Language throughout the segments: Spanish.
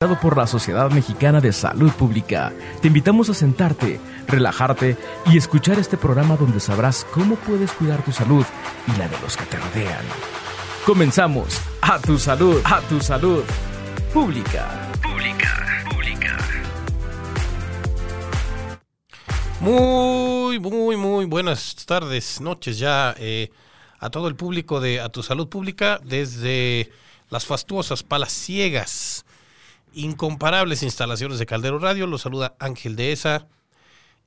por la Sociedad Mexicana de Salud Pública. Te invitamos a sentarte, relajarte y escuchar este programa donde sabrás cómo puedes cuidar tu salud y la de los que te rodean. Comenzamos. A tu salud, a tu salud. Pública. Pública, pública. Muy, muy, muy buenas tardes, noches ya eh, a todo el público de A tu salud pública desde las fastuosas palas ciegas incomparables instalaciones de Caldero Radio. Los saluda Ángel de esa.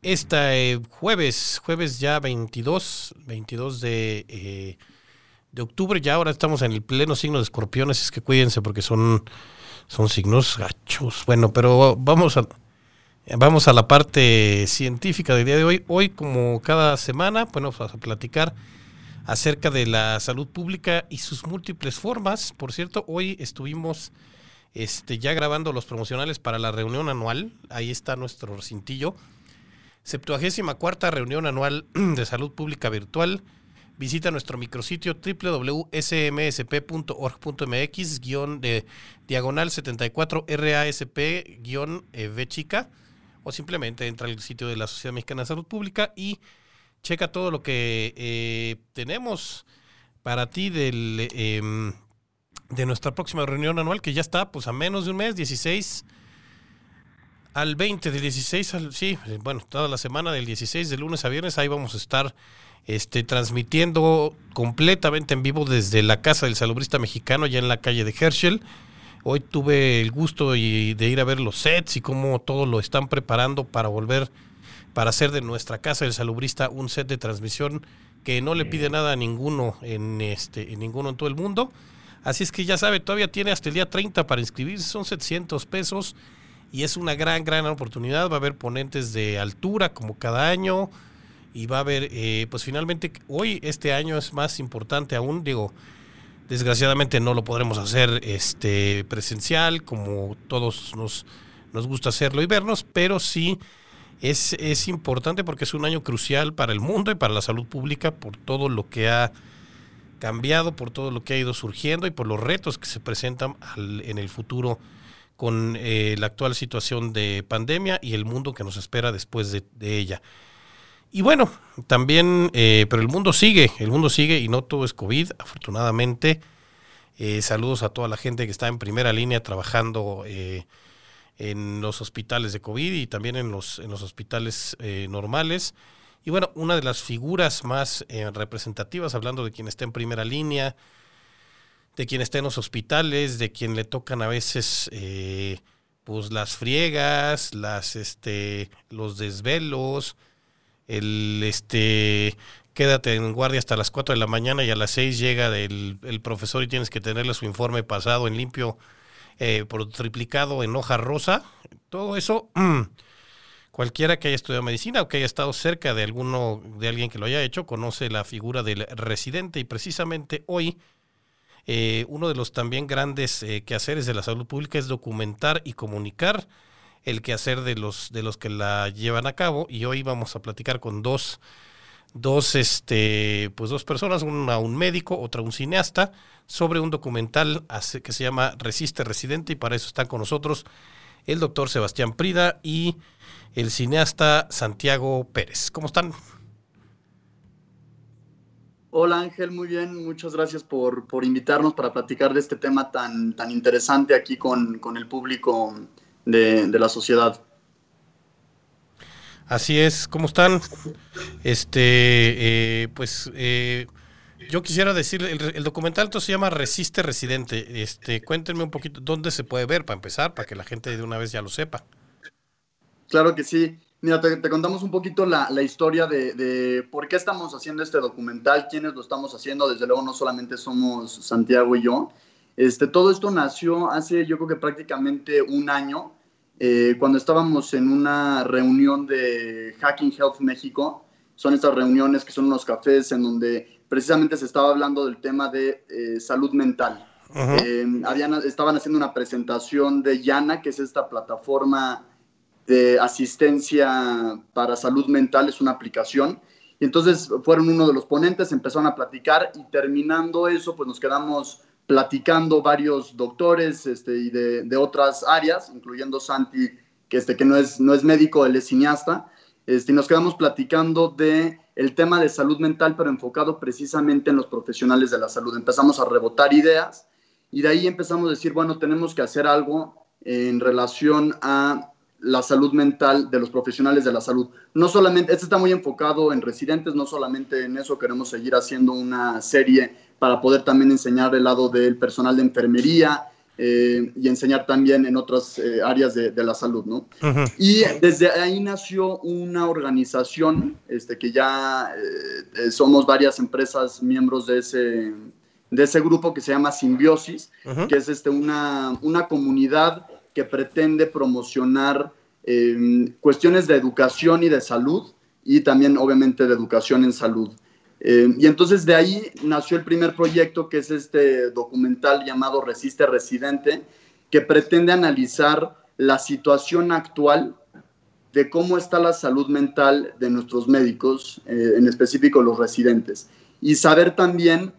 Este jueves, jueves ya 22, 22 de, eh, de octubre, ya ahora estamos en el pleno signo de escorpiones, es que cuídense porque son, son signos gachos. Bueno, pero vamos a, vamos a la parte científica del día de hoy. Hoy, como cada semana, bueno, vamos a platicar acerca de la salud pública y sus múltiples formas. Por cierto, hoy estuvimos este, ya grabando los promocionales para la reunión anual. Ahí está nuestro recintillo. 74 cuarta reunión anual de salud pública virtual. Visita nuestro micrositio www.smsp.org.mx de diagonal 74 RASP eh, V chica o simplemente entra al sitio de la Sociedad Mexicana de Salud Pública y checa todo lo que eh, tenemos para ti del em, de nuestra próxima reunión anual, que ya está pues a menos de un mes, 16 al 20, del 16 al, sí, bueno, toda la semana del 16, de lunes a viernes, ahí vamos a estar este, transmitiendo completamente en vivo desde la Casa del Salubrista Mexicano, ya en la calle de Herschel. Hoy tuve el gusto de ir a ver los sets y cómo todo lo están preparando para volver, para hacer de nuestra Casa del Salubrista un set de transmisión que no le pide nada a ninguno en, este, en ninguno en todo el mundo Así es que ya sabe, todavía tiene hasta el día 30 para inscribirse, son 700 pesos y es una gran, gran oportunidad. Va a haber ponentes de altura como cada año y va a haber, eh, pues finalmente, hoy este año es más importante aún, digo, desgraciadamente no lo podremos hacer este presencial como todos nos, nos gusta hacerlo y vernos, pero sí es, es importante porque es un año crucial para el mundo y para la salud pública por todo lo que ha cambiado por todo lo que ha ido surgiendo y por los retos que se presentan en el futuro con eh, la actual situación de pandemia y el mundo que nos espera después de, ella. Y bueno, también, eh, pero el mundo sigue, el mundo sigue y no todo es COVID, afortunadamente. Eh, saludos a toda la gente que está en primera línea trabajando en los hospitales de COVID y también en los, en los hospitales normales. Y bueno, una de las figuras más eh, representativas, hablando de quien está en primera línea, de quien está en los hospitales, de quien le tocan a veces eh, pues las friegas, las este, los desvelos, el este quédate en guardia hasta las 4 de la mañana y a las 6 llega el, el profesor y tienes que tenerle su informe pasado en limpio eh, por triplicado en hoja rosa. Todo eso Cualquiera que haya estudiado medicina o que haya estado cerca de alguno, de alguien que lo haya hecho, conoce la figura del residente. Y precisamente hoy eh, uno de los también grandes eh, quehaceres de la salud pública es documentar y comunicar el quehacer de los, de los que la llevan a cabo. Y hoy vamos a platicar con dos, dos, este, pues dos personas, una un médico, otra un cineasta, sobre un documental que se llama Resiste Residente y para eso están con nosotros el doctor Sebastián Prida y el cineasta Santiago Pérez. ¿Cómo están? Hola Ángel, muy bien, muchas gracias por, invitarnos para platicar de este tema tan, tan interesante aquí con, el público de, la sociedad. Así es, ¿cómo están? Este, eh, pues eh, yo quisiera decir, el, documental se llama Resiste Residente. Este, cuéntenme un poquito dónde se puede ver para empezar, para que la gente de una vez ya lo sepa. Claro que sí. Mira, te, contamos un poquito la, historia de, por qué estamos haciendo este documental, quiénes lo estamos haciendo. Desde luego no solamente somos Santiago y yo. Este, todo esto nació hace yo creo que prácticamente un año, eh, cuando estábamos en una reunión de Hacking Health México. Son estas reuniones que son unos cafés en donde precisamente se estaba hablando del tema de eh, salud mental. Eh, habían, estaban haciendo una presentación de Yana, que es esta plataforma de asistencia para salud mental, es una aplicación. Y entonces fueron uno de los ponentes, empezaron a platicar y terminando eso, pues nos quedamos platicando varios doctores este, y de, de, otras áreas, incluyendo Santi, que, este, que no, es, no es médico, él es cineasta, este, y nos quedamos platicando de el tema de salud mental, pero enfocado precisamente en los profesionales de la salud. Empezamos a rebotar ideas y de ahí empezamos a decir, bueno, tenemos que hacer algo en relación a la salud mental de los profesionales de la salud. No solamente, este está muy enfocado en residentes, no solamente en eso, queremos seguir haciendo una serie para poder también enseñar el lado del personal de enfermería eh, y enseñar también en otras eh, áreas de, la salud, ¿no? Y desde ahí nació una organización, este, que ya eh, somos varias empresas miembros de ese, de ese grupo que se llama Simbiosis, que es este, una, una comunidad que pretende promocionar cuestiones de educación y de salud y también obviamente de educación en salud. Eh, y entonces de ahí nació el primer proyecto que es este documental llamado Resiste Residente, que pretende analizar la situación actual de cómo está la salud mental de nuestros médicos, eh, en específico los residentes, y saber también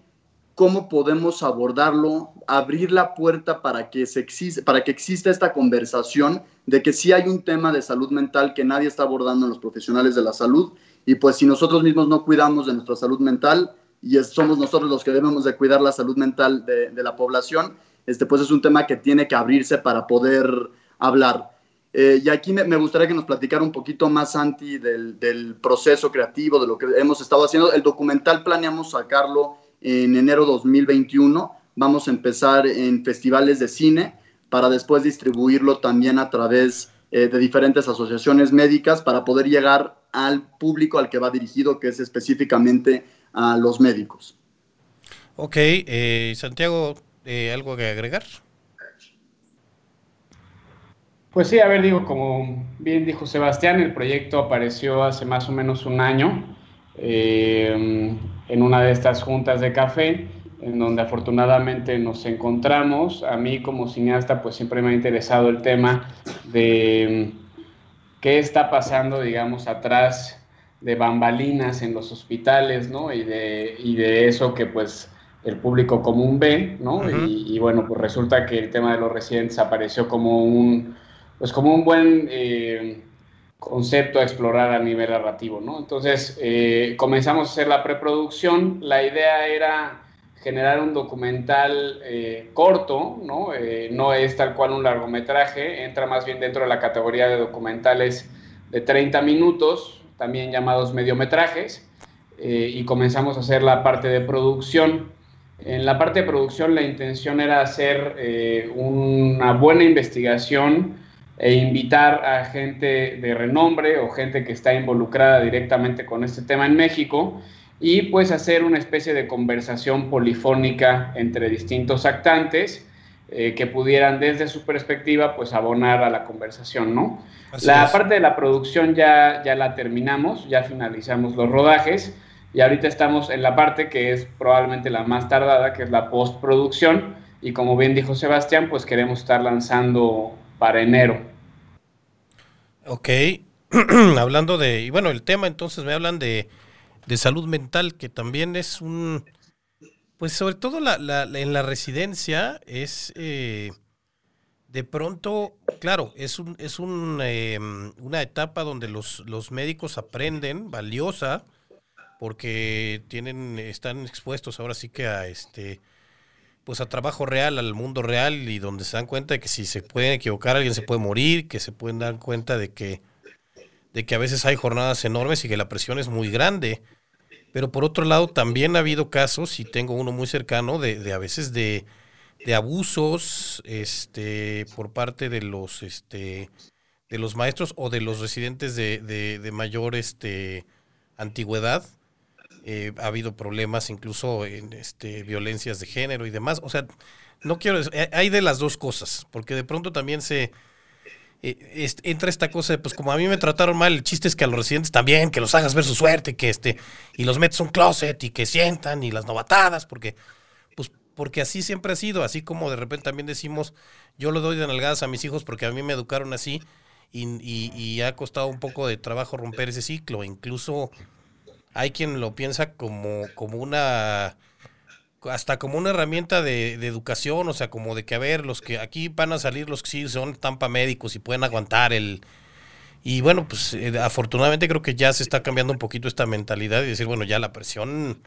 cómo podemos abordarlo, abrir la puerta para que, se para que exista esta conversación de que sí hay un tema de salud mental que nadie está abordando en los profesionales de la salud y pues si nosotros mismos no cuidamos de nuestra salud mental y somos nosotros los que debemos de cuidar la salud mental de, la población, este pues es un tema que tiene que abrirse para poder hablar. Eh, y aquí me, gustaría que nos platicara un poquito más, Santi, del, del proceso creativo, de lo que hemos estado haciendo. El documental planeamos sacarlo en enero 2021. Vamos a empezar en festivales de cine para después distribuirlo también a través eh, de diferentes asociaciones médicas para poder llegar al público al que va dirigido, que es específicamente a los médicos. Ok, eh, Santiago, eh, ¿algo que agregar? Pues sí, a ver, digo, como bien dijo Sebastián, el proyecto apareció hace más o menos un año en una de estas juntas de café en donde afortunadamente nos encontramos. A mí como cineasta pues siempre me ha interesado el tema de mm, qué está pasando, digamos, atrás de bambalinas en los hospitales, ¿no? Y de, y de eso que pues el público común ve, ¿no? y, bueno, pues resulta que el tema de los residentes apareció como un, pues como un buen eh, concepto a explorar a nivel narrativo, ¿no? Entonces eh, comenzamos a hacer la preproducción, la idea era generar un documental eh, corto, ¿no? Eh, no es tal cual un largometraje, entra más bien dentro de la categoría de documentales de 30 minutos, también llamados mediometrajes, eh, y comenzamos a hacer la parte de producción. En la parte de producción la intención era hacer una buena investigación e invitar a gente de renombre o gente que está involucrada directamente con este tema en México y pues hacer una especie de conversación polifónica entre distintos actantes eh, que pudieran desde su perspectiva pues abonar a la conversación, ¿no? la parte de la producción ya, ya la terminamos, ya finalizamos los rodajes y ahorita estamos en la parte que es probablemente la más tardada, que es la postproducción y como bien dijo Sebastián, pues queremos estar lanzando para enero. Ok, hablando de, y bueno, el tema entonces me hablan de de salud mental, que también es un, pues sobre todo la, la, en la residencia es eh, de pronto, claro, es, un, es un, em, una etapa donde los, los médicos aprenden, valiosa, porque tienen, están expuestos ahora sí que a este pues a trabajo real, al mundo real, y donde se dan cuenta de que si se pueden equivocar, alguien se puede morir, que se pueden dar cuenta de que de que a veces hay jornadas enormes y que la presión es muy grande. Pero por otro lado, también ha habido casos, y tengo uno muy cercano, de, de a veces de, de, abusos este, por parte de los, este, de los maestros o de los residentes de, de, mayor este, antigüedad. Eh, ha habido problemas incluso en este, violencias de género y demás. O sea, no quiero, hay de las dos cosas, porque de pronto también se eh, entra esta cosa de, pues como a mí me trataron mal, el chiste es que a los residentes también, que los hagas ver su suerte, que este, y los metes un closet y que sientan, y las novatadas, porque, pues, porque así siempre ha sido, así como de repente también decimos, yo lo doy de nalgadas a mis hijos porque a mí me educaron así, y, y, ha costado un poco de trabajo romper ese ciclo, incluso hay quien lo piensa como, como una hasta como una herramienta de, educación, o sea, como de que a ver, los que aquí van a salir los que sí son tampa médicos y pueden aguantar el... Y bueno, pues eh, afortunadamente creo que ya se está cambiando un poquito esta mentalidad y decir, bueno, ya la presión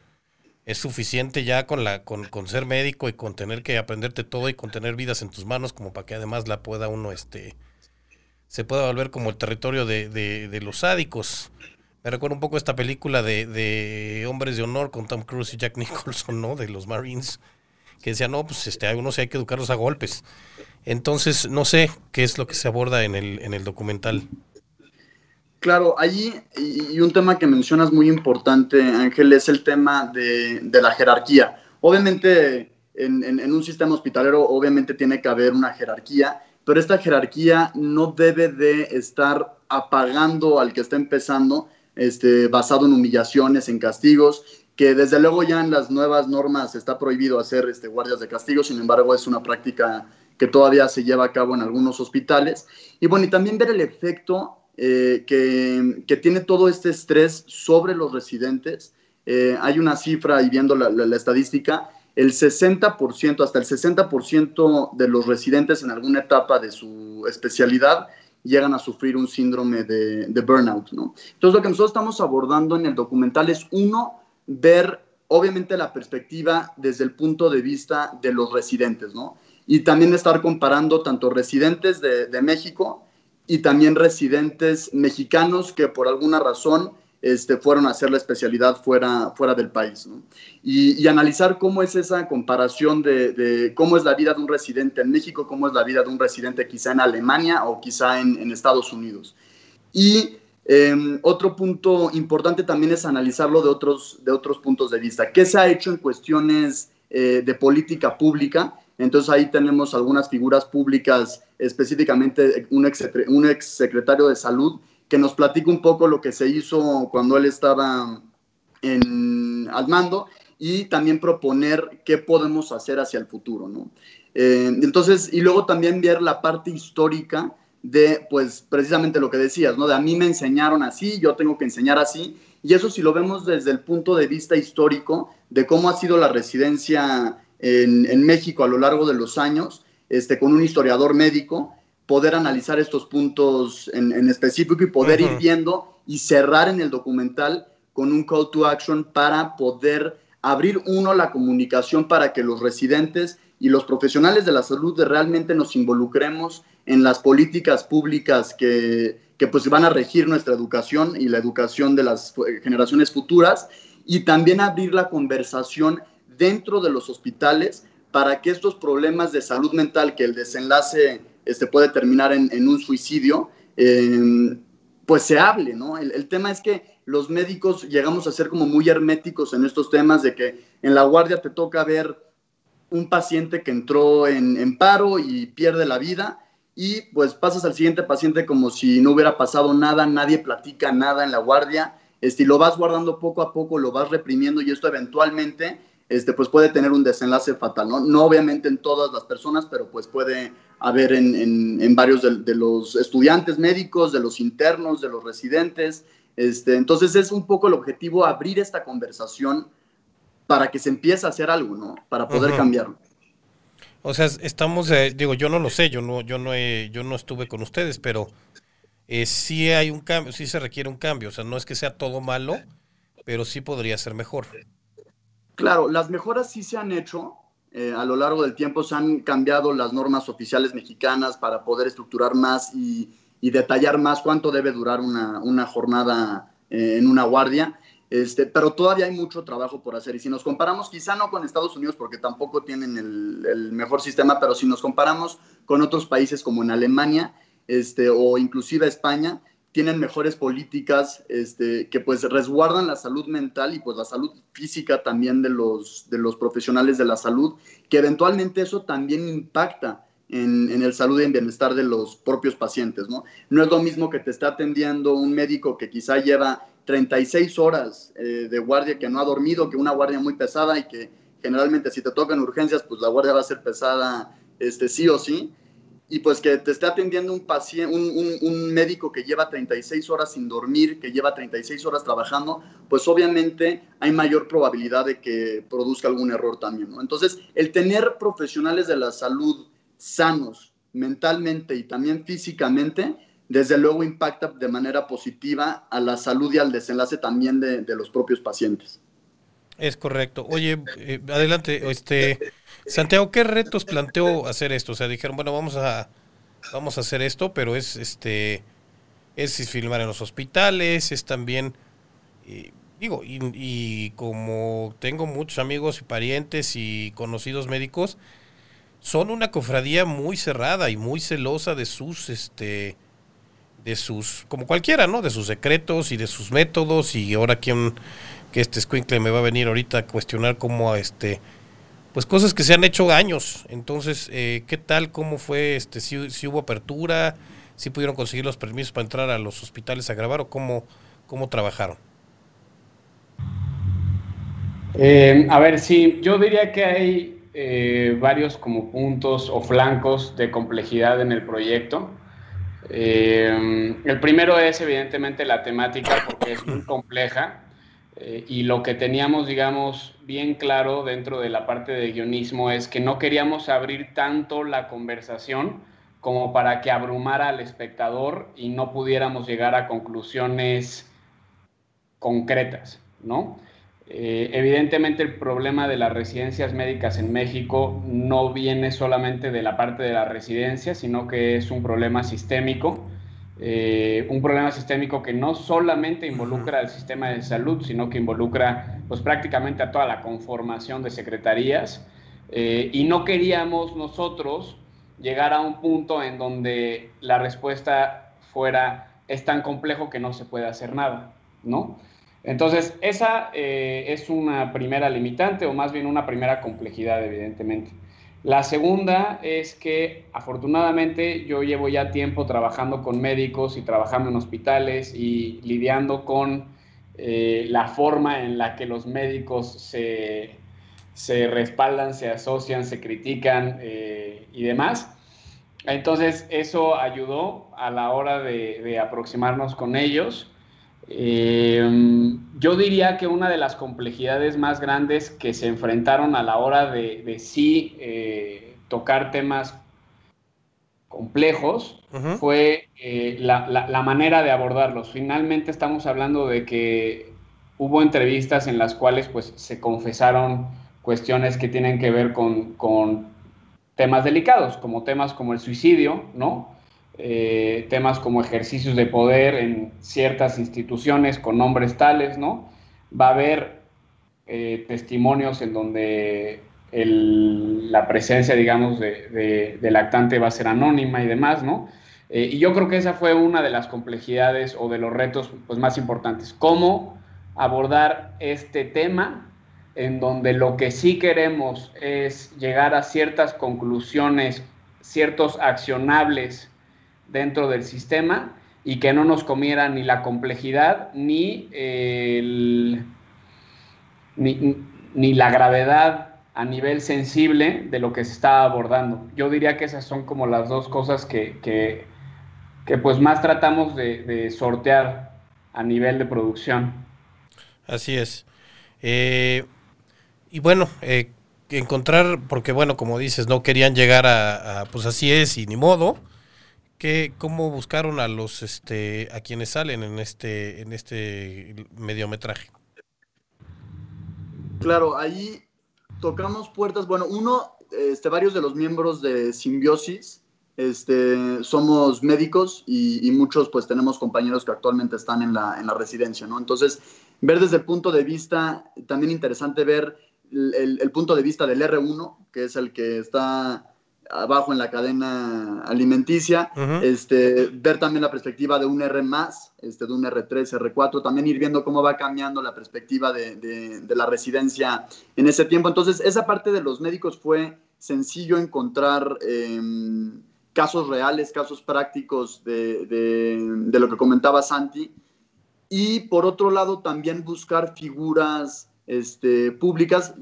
es suficiente ya con, la, con, con ser médico y con tener que aprenderte todo y con tener vidas en tus manos como para que además la pueda uno, este, se pueda volver como el territorio de, de, de los sádicos. Me recuerda un poco esta película de, Hombres de Honor con Tom Cruise y Jack Nicholson, ¿no? De los Marines, que decían, no, pues este, a unos hay que educarlos a golpes. Entonces, no sé qué es lo que se aborda en el, en el documental. Claro, allí, y un tema que mencionas muy importante, Ángel, es el tema de, la jerarquía. Obviamente, en, en, un sistema hospitalero, obviamente tiene que haber una jerarquía, pero esta jerarquía no debe de estar apagando al que está empezando, este, basado en humillaciones, en castigos, que desde luego ya en las nuevas normas está prohibido hacer este, guardias de castigo, sin embargo es una práctica que todavía se lleva a cabo en algunos hospitales. Y bueno, y también ver el efecto eh, que, tiene todo este estrés sobre los residentes. Eh, hay una cifra, y viendo la, la estadística, el 60%, hasta el 60% de los residentes en alguna etapa de su especialidad llegan a sufrir un síndrome de, burnout, ¿no? Entonces, lo que nosotros estamos abordando en el documental es, uno, ver obviamente la perspectiva desde el punto de vista de los residentes, ¿no? Y también estar comparando tanto residentes de, de México y también residentes mexicanos que por alguna razón este, fueron a hacer la especialidad fuera, fuera del país. Y, analizar cómo es esa comparación de, cómo es la vida de un residente en México, cómo es la vida de un residente quizá en Alemania o quizá en, Estados Unidos. Y em, otro punto importante también es analizarlo de otros, de otros puntos de vista. ¿Qué se ha hecho en cuestiones eh, de política pública? Entonces ahí tenemos algunas figuras públicas, específicamente un ex, un ex secretario de salud que nos platique un poco lo que se hizo cuando él estaba en, al mando y también proponer qué podemos hacer hacia el futuro, ¿no? Eh, entonces, y luego también ver la parte histórica de, pues, precisamente lo que decías, ¿no? De a mí me enseñaron así, yo tengo que enseñar así, y eso si lo vemos desde el punto de vista histórico de cómo ha sido la residencia en, en México a lo largo de los años, este, con un historiador médico, poder analizar estos puntos en, específico y poder ir viendo y cerrar en el documental con un call to action para poder abrir uno la comunicación para que los residentes y los profesionales de la salud realmente nos involucremos en las políticas públicas que, que pues van a regir nuestra educación y la educación de las generaciones futuras y también abrir la conversación dentro de los hospitales para que estos problemas de salud mental que el desenlace este, puede terminar en, un suicidio, em, pues se hable, ¿no? El, tema es que los médicos llegamos a ser como muy herméticos en estos temas de que en la guardia te toca ver un paciente que entró en, paro y pierde la vida y pues pasas al siguiente paciente como si no hubiera pasado nada, nadie platica nada en la guardia, este, y lo vas guardando poco a poco, lo vas reprimiendo y esto eventualmente este, pues puede tener un desenlace fatal, ¿no? No obviamente en todas las personas, pero pues puede haber en, en, varios de, los estudiantes médicos, de los internos, de los residentes. Este, entonces es un poco el objetivo abrir esta conversación para que se empiece a hacer algo, ¿no? Para poder cambiarlo. O sea, estamos, eh, digo, yo no lo sé, yo no, yo no, yo no estuve con ustedes, pero eh, sí hay un cambio, sí se requiere un cambio. O sea, no es que sea todo malo, pero sí podría ser mejor. Claro, las mejoras sí se han hecho. Eh, a lo largo del tiempo se han cambiado las normas oficiales mexicanas para poder estructurar más y, detallar más cuánto debe durar una, jornada eh, en una guardia. Este, pero todavía hay mucho trabajo por hacer. Y si nos comparamos, quizá no con Estados Unidos, porque tampoco tienen el, mejor sistema, pero si nos comparamos con otros países como en Alemania este, o inclusive España, tienen mejores políticas este, que pues resguardan la salud mental y pues la salud física también de los, de los profesionales de la salud, que eventualmente eso también impacta en, en, el salud y en bienestar de los propios pacientes, ¿no? No es lo mismo que te está atendiendo un médico que quizá lleva 36 horas eh, de guardia que no ha dormido, que una guardia muy pesada y que generalmente si te tocan urgencias, pues la guardia va a ser pesada este, sí o sí y pues que te esté atendiendo un paciente, un, médico que lleva 36 horas sin dormir, que lleva 36 horas trabajando, pues obviamente hay mayor probabilidad de que produzca algún error también, ¿no? Entonces, el tener profesionales de la salud sanos mentalmente y también físicamente, desde luego impacta de manera positiva a la salud y al desenlace también de, los propios pacientes. Es correcto. Oye, eh, adelante, este Santiago, ¿qué retos planteó hacer esto? O sea, dijeron, bueno, vamos a vamos a hacer esto, pero es este es filmar en los hospitales, es también digo, y, y, como tengo muchos amigos y parientes y conocidos médicos, son una cofradía muy cerrada y muy celosa de sus este de sus como cualquiera, ¿no? De sus secretos y de sus métodos y ahora quien que este Squinkle me va a venir ahorita a cuestionar cómo este pues cosas que se han hecho años. Entonces, eh, ¿qué tal? ¿Cómo fue? Este, si, si, hubo apertura, si pudieron conseguir los permisos para entrar a los hospitales a grabar o cómo, cómo trabajaron. Eh, a ver, sí, yo diría que hay eh, varios como puntos o flancos de complejidad en el proyecto. el primero es evidentemente la temática porque es muy compleja eh, y lo que teníamos, digamos, bien claro dentro de la parte de guionismo es que no queríamos abrir tanto la conversación como para que abrumara al espectador y no pudiéramos llegar a conclusiones concretas, ¿no? Eh, evidentemente el problema de las residencias médicas en México no viene solamente de la parte de la residencia, sino que es un problema sistémico eh, un problema sistémico que no solamente involucra al sistema de salud, sino que involucra pues prácticamente a toda la conformación de secretarías. Eh, y no queríamos nosotros llegar a un punto en donde la respuesta fuera es tan complejo que no se puede hacer nada, ¿no? Entonces, esa eh, es una primera limitante o más bien una primera complejidad, evidentemente. La segunda es que afortunadamente yo llevo ya tiempo trabajando con médicos y trabajando en hospitales y lidiando con eh, la forma en la que los médicos se, respaldan, se asocian, se critican eh, y demás. Entonces eso ayudó a la hora de, aproximarnos con ellos. Eh, yo diría que una de las complejidades más grandes que se enfrentaron a la hora de, sí eh, tocar temas complejos fue eh, la, manera de abordarlos. Finalmente estamos hablando de que hubo entrevistas en las cuales pues, se confesaron cuestiones que tienen que ver con, con temas delicados, como temas como el suicidio, ¿no? Eh, temas como ejercicios de poder en ciertas instituciones con nombres tales, ¿no? Va a haber eh, testimonios en donde la presencia, digamos, de, lactante va a ser anónima y demás, ¿no? Eh, y yo creo que esa fue una de las complejidades o de los retos pues, más importantes. ¿Cómo abordar este tema en donde lo que sí queremos es llegar a ciertas conclusiones, ciertos accionables dentro del sistema y que no nos comiera ni la complejidad ni, ni, la gravedad a nivel sensible de lo que se está abordando. Yo diría que esas son como las dos cosas que, que, pues más tratamos de, sortear a nivel de producción. Así es. Eh, y bueno, eh, encontrar, porque bueno, como dices, no querían llegar a, pues así es y ni modo. ¿Qué, ¿Cómo buscaron a los este a quienes salen en este en este mediometraje? Claro, ahí tocamos puertas. Bueno, uno, este, varios de los miembros de Simbiosis, este, somos médicos y, muchos pues tenemos compañeros que actualmente están en la, en la residencia, ¿no? Entonces, ver desde el punto de vista, también interesante ver el, el punto de vista del R1, que es el que está abajo en la cadena alimenticia, este, ver también la perspectiva de un R más, este, de un R3, R4, también ir viendo cómo va cambiando la perspectiva de, la residencia en ese tiempo. Entonces, esa parte de los médicos fue sencillo encontrar em, casos reales, casos prácticos de, lo que comentaba Santi. Y por otro lado, también buscar figuras este, públicas.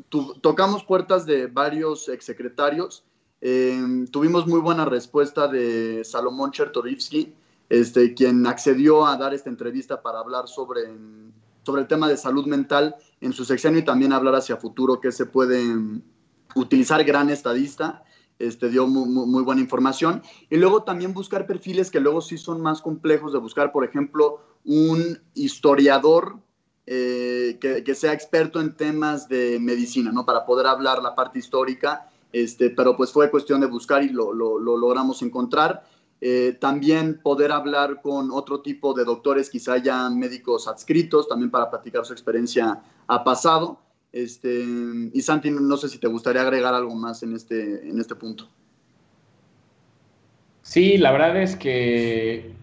tocamos puertas de varios exsecretarios Em, tuvimos muy buena respuesta de Salomón Chertorivsky, este, quien accedió a dar esta entrevista para hablar sobre, sobre el tema de salud mental en su sexenio y también hablar hacia futuro que se puede em, utilizar gran estadista. Este, dio muy, buena información. Y luego también buscar perfiles que luego sí son más complejos de buscar, por ejemplo, un historiador eh, que, sea experto en temas de medicina, ¿no? Para poder hablar la parte histórica, este, pero pues fue cuestión de buscar y lo, logramos encontrar. Eh, también poder hablar con otro tipo de doctores, quizá ya médicos adscritos, también para platicar su experiencia a pasado. Este, y Santi, no sé si te gustaría agregar algo más en este, en este punto. Sí, la verdad es que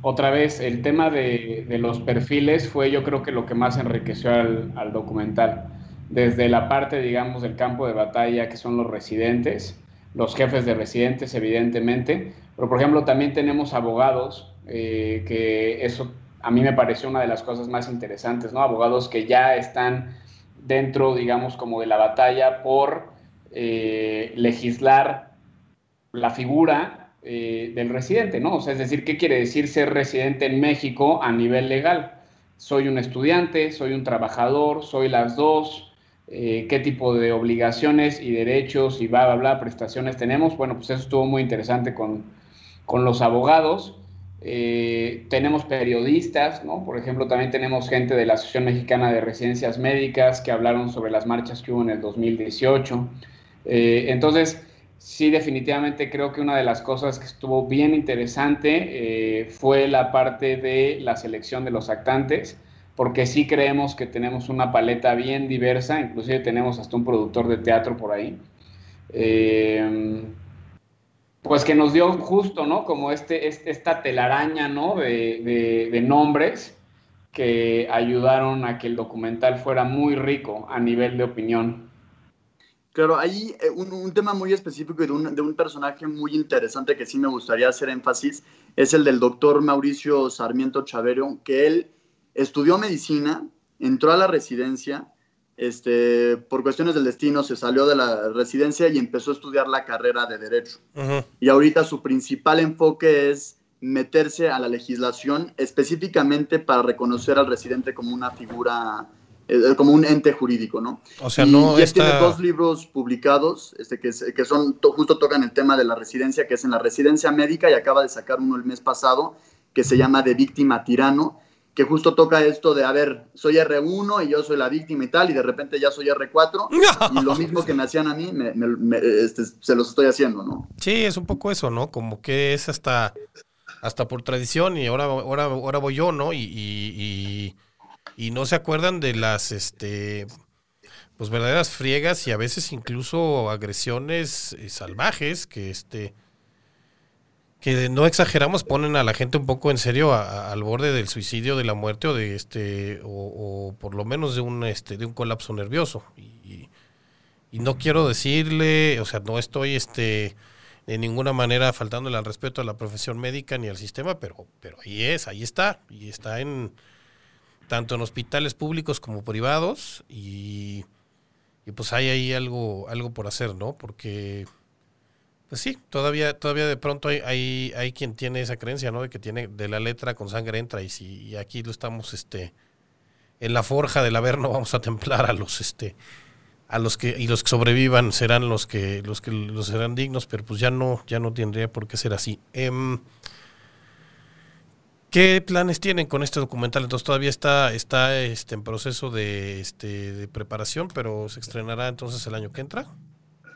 otra vez el tema de, los perfiles fue yo creo que lo que más enriqueció al, documental. Desde la parte, digamos, del campo de batalla, que son los residentes, los jefes de residentes, evidentemente, pero por ejemplo también tenemos abogados, eh, que eso a mí me pareció una de las cosas más interesantes, ¿no? Abogados que ya están dentro, digamos, como de la batalla por eh, legislar la figura eh, del residente, ¿no? O sea, es decir, ¿qué quiere decir ser residente en México a nivel legal? Soy un estudiante, soy un trabajador, soy las dos, eh, qué tipo de obligaciones y derechos y bla, bla, bla, prestaciones tenemos. Bueno, pues eso estuvo muy interesante con, con los abogados. Eh, tenemos periodistas, ¿no? Por ejemplo, también tenemos gente de la Asociación Mexicana de Residencias Médicas que hablaron sobre las marchas que hubo en el 2018. Eh, entonces, sí, definitivamente creo que una de las cosas que estuvo bien interesante fue la parte de la selección de los actantes, porque sí creemos que tenemos una paleta bien diversa, inclusive tenemos hasta un productor de teatro por ahí pues que nos dio justo, ¿no? Como este, este esta telaraña, ¿no? De, nombres que ayudaron a que el documental fuera muy rico a nivel de opinión. Claro, hay eh, un, tema muy específico y de un, de un, personaje muy interesante que sí me gustaría hacer énfasis, es el del doctor Mauricio Sarmiento Chavero, que él estudió medicina, entró a la residencia, este, por cuestiones del destino se salió de la residencia y empezó a estudiar la carrera de derecho. Y ahorita su principal enfoque es meterse a la legislación específicamente para reconocer al residente como una figura, eh, como un ente jurídico, ¿no? O sea, no y tiene dos libros publicados este, que, que son, justo tocan el tema de la residencia, que es en la residencia médica y acaba de sacar uno el mes pasado, que se llama De víctima tirano, que justo toca esto de, a ver, soy R1 y yo soy la víctima y tal, y de repente ya soy R4, y lo mismo que me hacían a mí, este, se los estoy haciendo, ¿no? Sí, es un poco eso, ¿no? Como que es hasta, hasta por tradición y ahora, ahora, ahora voy yo, ¿no? Y, y, y, no se acuerdan de las, este, pues verdaderas friegas y a veces incluso agresiones eh, salvajes que, este, que no exageramos, ponen a la gente un poco en serio al borde del suicidio, de la muerte o de este, o, por lo menos de un este, de un colapso nervioso. Y, no quiero decirle, o sea, no estoy este de ninguna manera faltándole al respeto a la profesión médica ni al sistema, pero, pero ahí es, ahí está, y está en tanto en hospitales públicos como privados, y, y pues hay ahí algo, algo por hacer, ¿no? Porque sí, todavía, todavía de pronto hay, hay, hay, quien tiene esa creencia, ¿no? De que tiene de la letra con sangre entra y si aquí lo estamos, este, en la forja del no vamos a templar a los, este, a los que y los que sobrevivan serán los que los que los serán dignos, pero pues ya no, ya no tendría por qué ser así. Em, ¿Qué planes tienen con este documental? Entonces todavía está, está este, en proceso de, este, de preparación, pero se estrenará entonces el año que entra.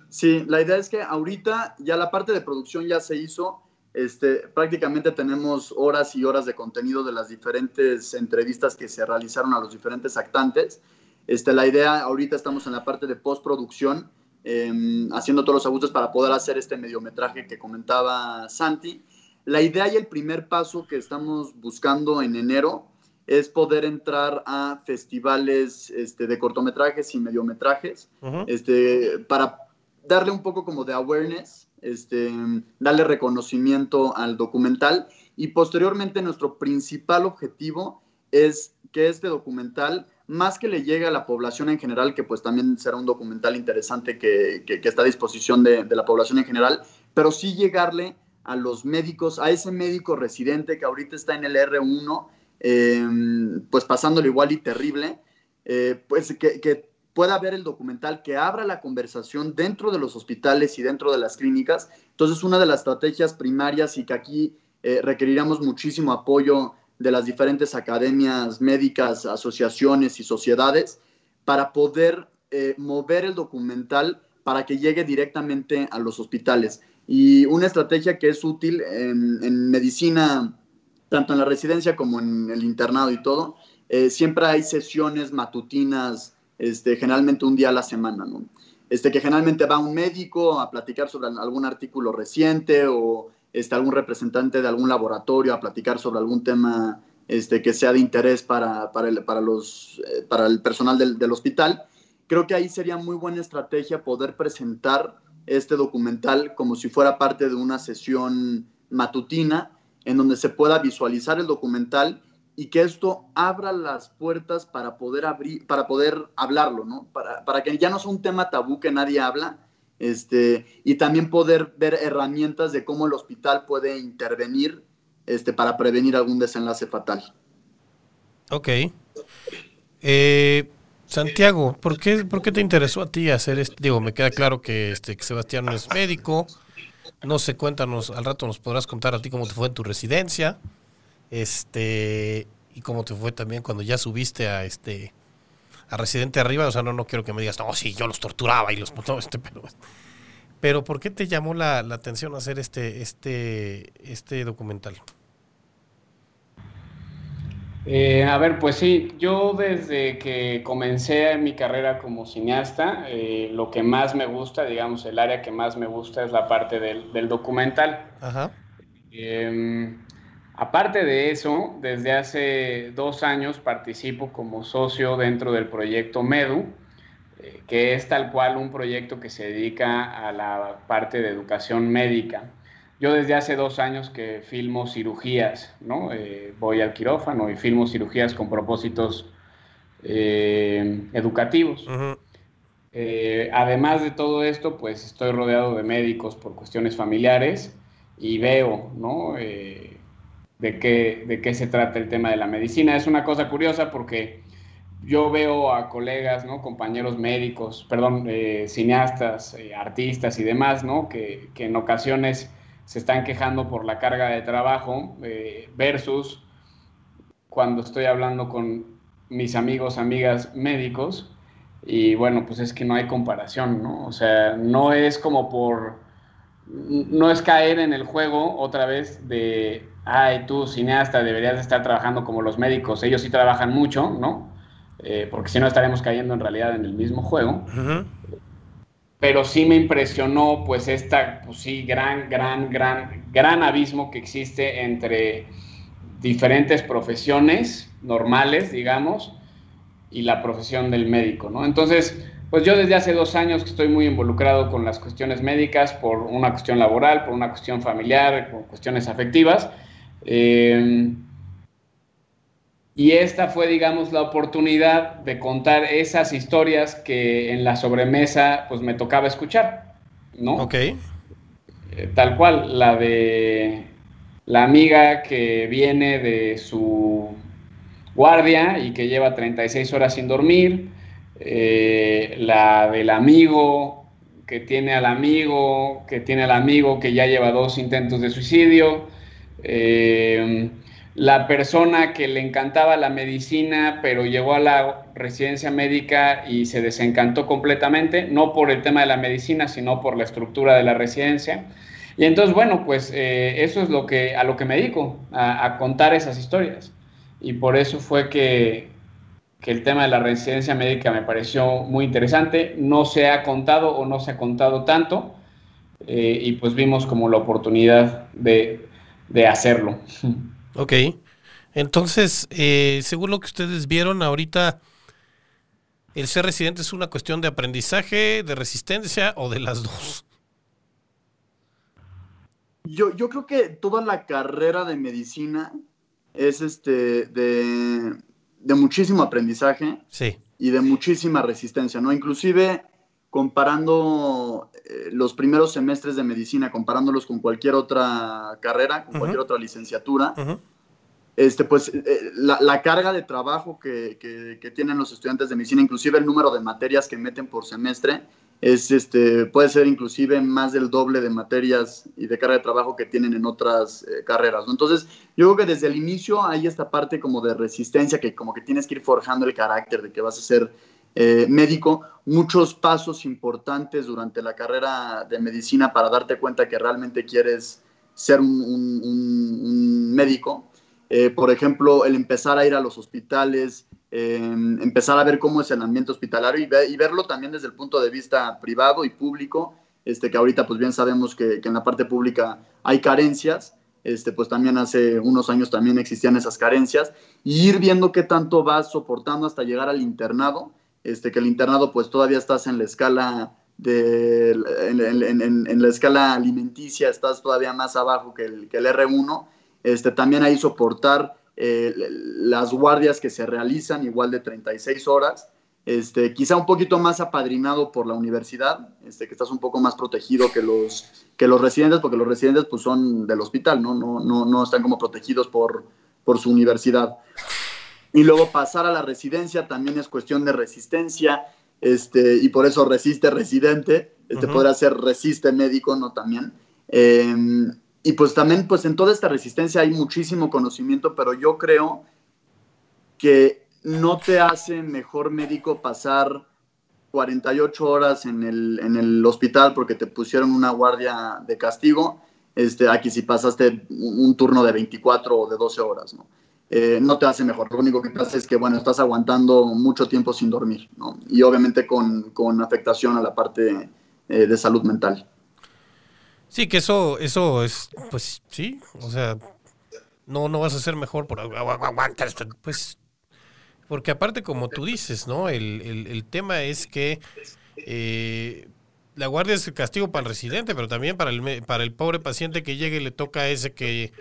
Sí, la idea es que ahorita ya la parte de producción ya se hizo. Este, prácticamente tenemos horas y horas de contenido de las diferentes entrevistas que se realizaron a los diferentes actantes. Este, la idea, ahorita estamos en la parte de postproducción, em, haciendo todos los ajustes para poder hacer este mediometraje que comentaba Santi. La idea y el primer paso que estamos buscando en enero es poder entrar a festivales este, de cortometrajes y mediometrajes este, para darle un poco como de awareness, este, darle reconocimiento al documental y posteriormente nuestro principal objetivo es que este documental más que le llegue a la población en general, que pues también será un documental interesante que, está a disposición de, la población en general, pero sí llegarle a los médicos, a ese médico residente que ahorita está en el R1, em, pues pasándolo igual y terrible, eh, pues que, pueda ver el documental, que abra la conversación dentro de los hospitales y dentro de las clínicas. Entonces, una de las estrategias primarias y que aquí eh, requeriremos muchísimo apoyo de las diferentes academias médicas, asociaciones y sociedades para poder eh, mover el documental para que llegue directamente a los hospitales. Y una estrategia que es útil en, medicina, tanto en la residencia como en el internado y todo, eh, siempre hay sesiones matutinas, este, generalmente un día a la semana. Este, que generalmente va un médico a platicar sobre algún artículo reciente o este, algún representante de algún laboratorio a platicar sobre algún tema este, que sea de interés para, eh, el personal del, hospital. Creo que ahí sería muy buena estrategia poder presentar este documental como si fuera parte de una sesión matutina en donde se pueda visualizar el documental y que esto abra las puertas para poder abrir, para poder hablarlo, ¿no? Para, para que ya no sea un tema tabú que nadie habla, este, y también poder ver herramientas de cómo el hospital puede intervenir este, para prevenir algún desenlace fatal. Ok. Eh, Santiago, ¿por qué, ¿por qué te interesó a ti hacer esto? Digo, me queda claro que, este, que Sebastián no es médico. No sé, cuéntanos, al rato nos podrás contar a ti cómo te fue en tu residencia. Este, y cómo te fue también cuando ya subiste a este a Residente Arriba, o sea, no, no quiero que me digas, no, sí, yo los torturaba y los... No, este, pero, pero ¿por qué te llamó la, atención hacer este, este, este documental? Eh, a ver, pues sí, yo desde que comencé mi carrera como cineasta, eh, lo que más me gusta, digamos, el área que más me gusta es la parte del, del documental. Ajá. Eh, Aparte de eso, desde hace dos años participo como socio dentro del proyecto MEDU, eh, que es tal cual un proyecto que se dedica a la parte de educación médica. Yo desde hace dos años que filmo cirugías, ¿no? Eh, voy al quirófano y filmo cirugías con propósitos eh, educativos. además de todo esto, pues estoy rodeado de médicos por cuestiones familiares y veo, ¿no? De qué, de qué se trata el tema de la medicina. Es una cosa curiosa porque yo veo a colegas, ¿no? compañeros médicos, perdón, eh, cineastas, eh, artistas y demás, ¿no? que, en ocasiones se están quejando por la carga de trabajo eh, versus cuando estoy hablando con mis amigos, amigas médicos, y bueno, pues es que no hay comparación, ¿no? O sea, no es como por, no es caer en el juego otra vez de ay, tú cineasta deberías estar trabajando como los médicos, ellos sí trabajan mucho, ¿no? Eh, porque si no estaremos cayendo en realidad en el mismo juego. Pero sí me impresionó, pues, esta, pues sí, gran, gran, gran, gran abismo que existe entre diferentes profesiones normales, digamos, y la profesión del médico, ¿no? Entonces, pues yo desde hace dos años que estoy muy involucrado con las cuestiones médicas por una cuestión laboral, por una cuestión familiar, por cuestiones afectivas, eh, y esta fue, digamos, la oportunidad de contar esas historias que en la sobremesa, pues me tocaba escuchar, ¿no? Ok. Eh, tal cual, la de la amiga que viene de su guardia y que lleva 36 horas sin dormir, eh, la del amigo que tiene al amigo, que tiene al amigo que ya lleva dos intentos de suicidio, eh, la persona que le encantaba la medicina, pero llegó a la residencia médica y se desencantó completamente, no por el tema de la medicina, sino por la estructura de la residencia. Y entonces, bueno, pues eh, eso es lo que, a lo que me dedico, a, contar esas historias. Y por eso fue que, que, el tema de la residencia médica me pareció muy interesante. No se ha contado o no se ha contado tanto. Eh, y pues vimos como la oportunidad de, de hacerlo. Ok. Entonces, eh, según lo que ustedes vieron ahorita, ¿el ser residente es una cuestión de aprendizaje, de resistencia o de las dos? Yo, yo creo que toda la carrera de medicina es este de de muchísimo aprendizaje sí. y de muchísima resistencia, ¿no? Inclusive comparando eh, los primeros semestres de medicina, comparándolos con cualquier otra carrera, con cualquier otra licenciatura, este, pues eh, la, carga de trabajo que, que, tienen los estudiantes de medicina, inclusive el número de materias que meten por semestre, es, este, puede ser inclusive más del doble de materias y de carga de trabajo que tienen en otras eh, carreras. Entonces, yo creo que desde el inicio hay esta parte como de resistencia, que como que tienes que ir forjando el carácter de que vas a ser eh, médico, muchos pasos importantes durante la carrera de medicina para darte cuenta que realmente quieres ser un, médico. Eh, por ejemplo, el empezar a ir a los hospitales, em, empezar a ver cómo es el ambiente hospitalario y, verlo también desde el punto de vista privado y público, este, que ahorita pues bien sabemos que, en la parte pública hay carencias, este, pues también hace unos años también existían esas carencias, y ir viendo qué tanto vas soportando hasta llegar al internado este, que el internado pues todavía estás en la escala de, en, la escala alimenticia, estás todavía más abajo que el, que el R1, este, también ahí soportar eh, las guardias que se realizan igual de 36 horas, este, quizá un poquito más apadrinado por la universidad, este, que estás un poco más protegido que los, que los residentes, porque los residentes pues, son del hospital, ¿no? No, no, no están como protegidos por, por su universidad. Y luego pasar a la residencia también es cuestión de resistencia, este, y por eso resiste residente, este, podrá ser resiste médico, ¿no? También. Em, y pues también, pues en toda esta resistencia hay muchísimo conocimiento, pero yo creo que no te hace mejor médico pasar 48 horas en el, en el hospital porque te pusieron una guardia de castigo, este, aquí si pasaste un turno de 24 o de 12 horas, ¿no? Eh, no te hace mejor. Lo único que hace es que, bueno, estás aguantando mucho tiempo sin dormir, ¿no? Y obviamente con, afectación a la parte eh, de salud mental. Sí, que eso, eso es, pues sí, o sea, no, no vas a ser mejor por aguantar, pues, porque aparte, como tú dices, ¿no? El, tema es que eh, la guardia es el castigo para el residente, pero también para el, para el pobre paciente que llegue y le toca ese que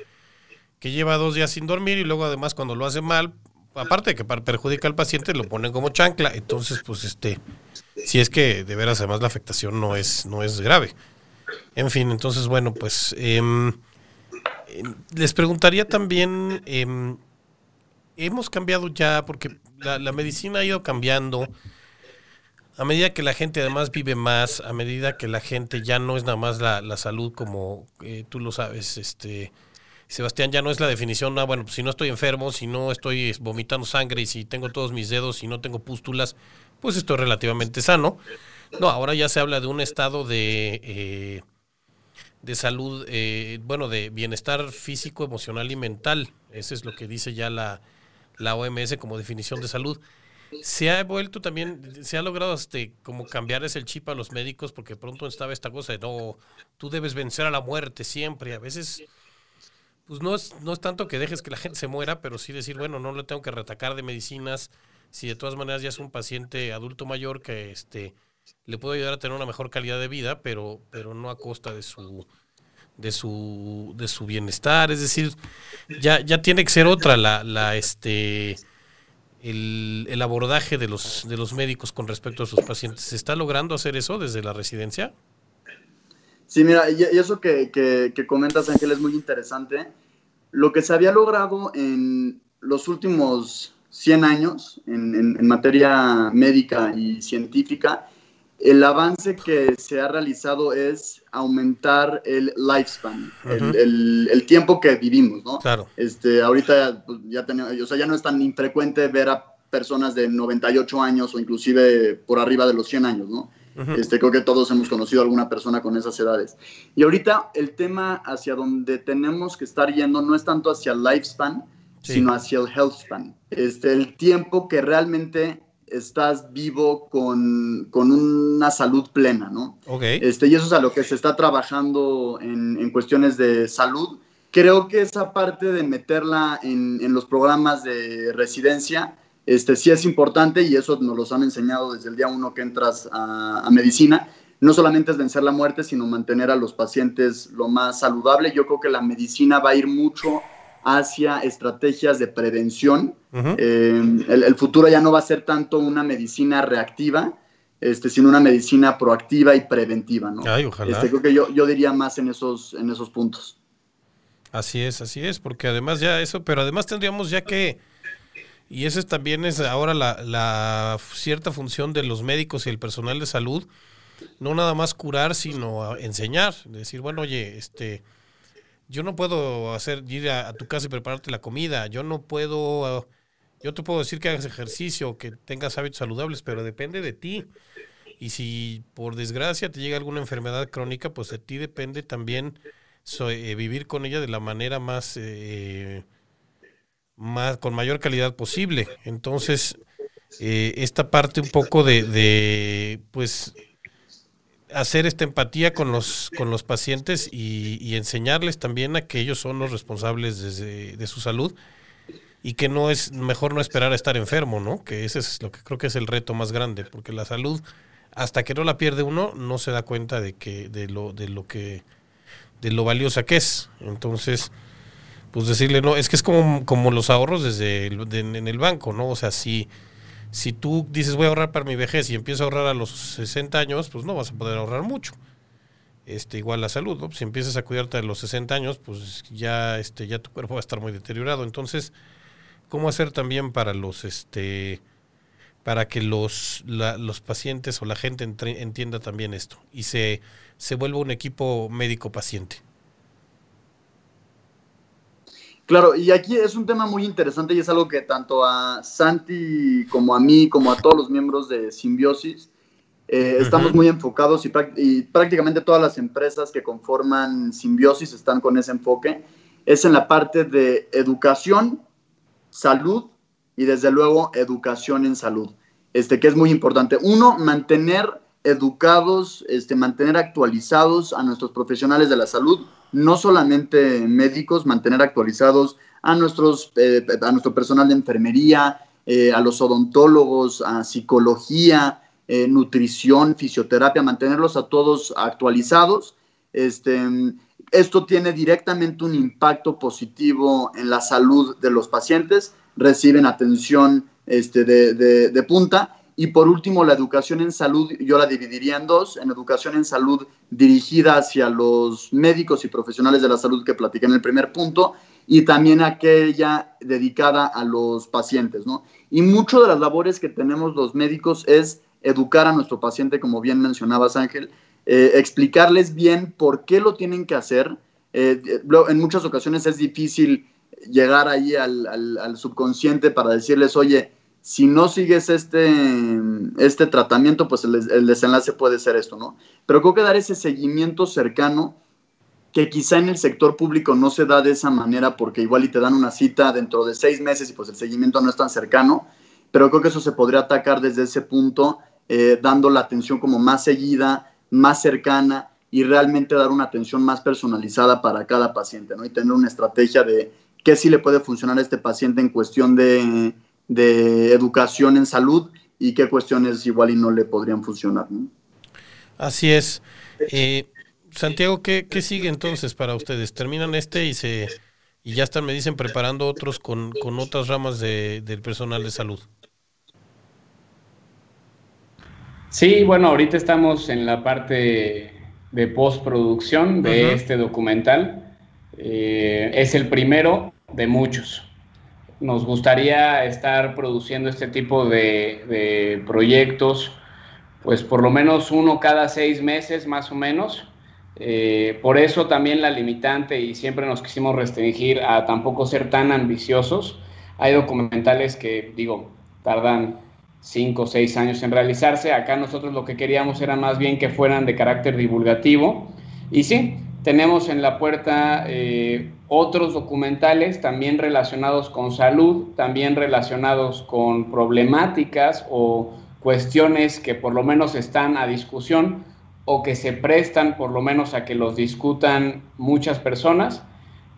que lleva dos días sin dormir y luego además cuando lo hace mal, aparte de que perjudica al paciente, lo ponen como chancla. Entonces, pues este, si es que de veras además la afectación no es, no es grave. En fin, entonces, bueno, pues em, les preguntaría también, em, hemos cambiado ya, porque la, medicina ha ido cambiando. A medida que la gente además vive más, a medida que la gente ya no es nada más la, salud como eh, tú lo sabes, este, Sebastián ya no es la definición, ah, bueno, pues si no estoy enfermo, si no estoy vomitando sangre y si tengo todos mis dedos y no tengo pústulas, pues estoy relativamente sano. No, ahora ya se habla de un estado de, eh, de salud, eh, bueno, de bienestar físico, emocional y mental. Eso es lo que dice ya la, la OMS como definición de salud. Se ha vuelto también, se ha logrado este, como cambiarles el chip a los médicos porque pronto estaba esta cosa de no, tú debes vencer a la muerte siempre. A veces pues no es, no es tanto que dejes que la gente se muera, pero sí decir, bueno, no le tengo que retacar de medicinas, si de todas maneras ya es un paciente adulto mayor que este le puedo ayudar a tener una mejor calidad de vida, pero, pero no a costa de su de su de su bienestar, es decir, ya, ya tiene que ser otra la, la este el, el abordaje de los de los médicos con respecto a sus pacientes. ¿Se está logrando hacer eso desde la residencia? Sí, mira, y eso que, que, comentas, Ángel, es muy interesante. Lo que se había logrado en los últimos 100 años en, materia médica y científica, el avance que se ha realizado es aumentar el lifespan, el, el, tiempo que vivimos, ¿no? Claro. Este, ahorita pues, ya, tenemos, o sea, ya no es tan infrecuente ver a personas de 98 años o inclusive por arriba de los 100 años, ¿no? este, creo que todos hemos conocido a alguna persona con esas edades. Y ahorita el tema hacia donde tenemos que estar yendo no es tanto hacia el lifespan, sino hacia el health span. Este, el tiempo que realmente estás vivo con, con una salud plena, ¿no? Okay. Este, y eso es a lo que se está trabajando en, en cuestiones de salud. Creo que esa parte de meterla en, en los programas de residencia este, sí es importante y eso nos lo han enseñado desde el día uno que entras a, medicina. No solamente es vencer la muerte, sino mantener a los pacientes lo más saludable. Yo creo que la medicina va a ir mucho hacia estrategias de prevención. Eh, el, futuro ya no va a ser tanto una medicina reactiva, este, sino una medicina proactiva y preventiva, ¿no? Ay, ojalá. Este, creo que yo, yo diría más en esos, en esos puntos. Así es, así es, porque además ya eso, pero además tendríamos ya que, y esa también es ahora la, la cierta función de los médicos y el personal de salud, no nada más curar, sino enseñar, decir, bueno, oye, este, yo no puedo hacer ir a, tu casa y prepararte la comida, yo no puedo, yo te puedo decir que hagas ejercicio, que tengas hábitos saludables, pero depende de ti. Y si por desgracia te llega alguna enfermedad crónica, pues de ti depende también eh, vivir con ella de la manera más, eh, más, con mayor calidad posible. Entonces, eh, esta parte un poco de, de pues hacer esta empatía con los, con los pacientes y, enseñarles también a que ellos son los responsables de, su salud y que no es mejor no esperar a estar enfermo, ¿no? Que ese es lo que creo que es el reto más grande, porque la salud hasta que no la pierde uno no se da cuenta de que de lo de lo que de lo valiosa que es. Entonces, pues decirle no, es que es como, como los ahorros desde en el banco, ¿no? O sea, si si tú dices voy a ahorrar para mi vejez y empiezo a ahorrar a los 60 años, pues no vas a poder ahorrar mucho. Este, igual la salud, ¿no? Si empiezas a cuidarte a los 60 años, pues ya, este, ya tu cuerpo va a estar muy deteriorado. Entonces, ¿cómo hacer también para los, este, para que los, los pacientes o la gente entienda también esto y se, se vuelva un equipo médico-paciente? Claro, y aquí es un tema muy interesante y es algo que tanto a Santi como a mí, como a todos los miembros de Simbiosis, eh, estamos muy enfocados y, y, prácticamente todas las empresas que conforman Simbiosis están con ese enfoque. Es en la parte de educación, salud y desde luego educación en salud, este, que es muy importante. Uno, mantener educados, este, mantener actualizados a nuestros profesionales de la salud no solamente médicos, mantener actualizados a, nuestros, eh, a nuestro personal de enfermería, eh, a los odontólogos, a psicología, eh, nutrición, fisioterapia, mantenerlos a todos actualizados. Este, esto tiene directamente un impacto positivo en la salud de los pacientes, reciben atención este, de, de punta y por último, la educación en salud, yo la dividiría en dos, en educación en salud dirigida hacia los médicos y profesionales de la salud que platiqué en el primer punto, y también aquella dedicada a los pacientes, ¿no? Y mucho de las labores que tenemos los médicos es educar a nuestro paciente, como bien mencionabas, Ángel, eh, explicarles bien por qué lo tienen que hacer. Eh, en muchas ocasiones es difícil llegar ahí al, al subconsciente para decirles, oye, si no sigues este, este tratamiento, pues el, desenlace puede ser esto, ¿no? Pero creo que dar ese seguimiento cercano, que quizá en el sector público no se da de esa manera, porque igual y te dan una cita dentro de seis meses y pues el seguimiento no es tan cercano, pero creo que eso se podría atacar desde ese punto, eh, dando la atención como más seguida, más cercana y realmente dar una atención más personalizada para cada paciente, ¿no? Y tener una estrategia de qué sí le puede funcionar a este paciente en cuestión de de educación en salud y qué cuestiones igual y no le podrían funcionar. Así es. Eh, Santiago, ¿qué, sigue entonces para ustedes? ¿Terminan este y se y ya están, me dicen, preparando otros con, otras ramas de, del personal de salud? Sí, bueno, ahorita estamos en la parte de postproducción de este documental. Eh, es el primero de muchos nos gustaría estar produciendo este tipo de, proyectos, pues por lo menos uno cada seis meses más o menos. Eh, por eso también la limitante y siempre nos quisimos restringir a tampoco ser tan ambiciosos. Hay documentales que, digo, tardan cinco o seis años en realizarse. Acá nosotros lo que queríamos era más bien que fueran de carácter divulgativo. Y sí, tenemos en la puerta eh, otros documentales también relacionados con salud, también relacionados con problemáticas o cuestiones que por lo menos están a discusión o que se prestan por lo menos a que los discutan muchas personas.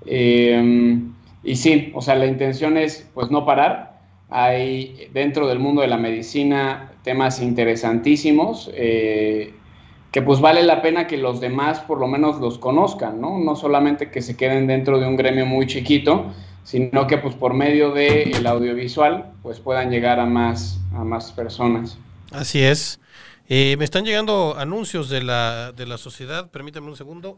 Eh, y sí, o sea, la intención es pues no parar. Hay dentro del mundo de la medicina temas interesantísimos. Eh, que pues vale la pena que los demás por lo menos los conozcan, ¿no? No solamente que se queden dentro de un gremio muy chiquito, sino que pues por medio del el audiovisual pues puedan llegar a más, a más personas. Así es. Eh, me están llegando anuncios de la, de la sociedad, permítame un segundo.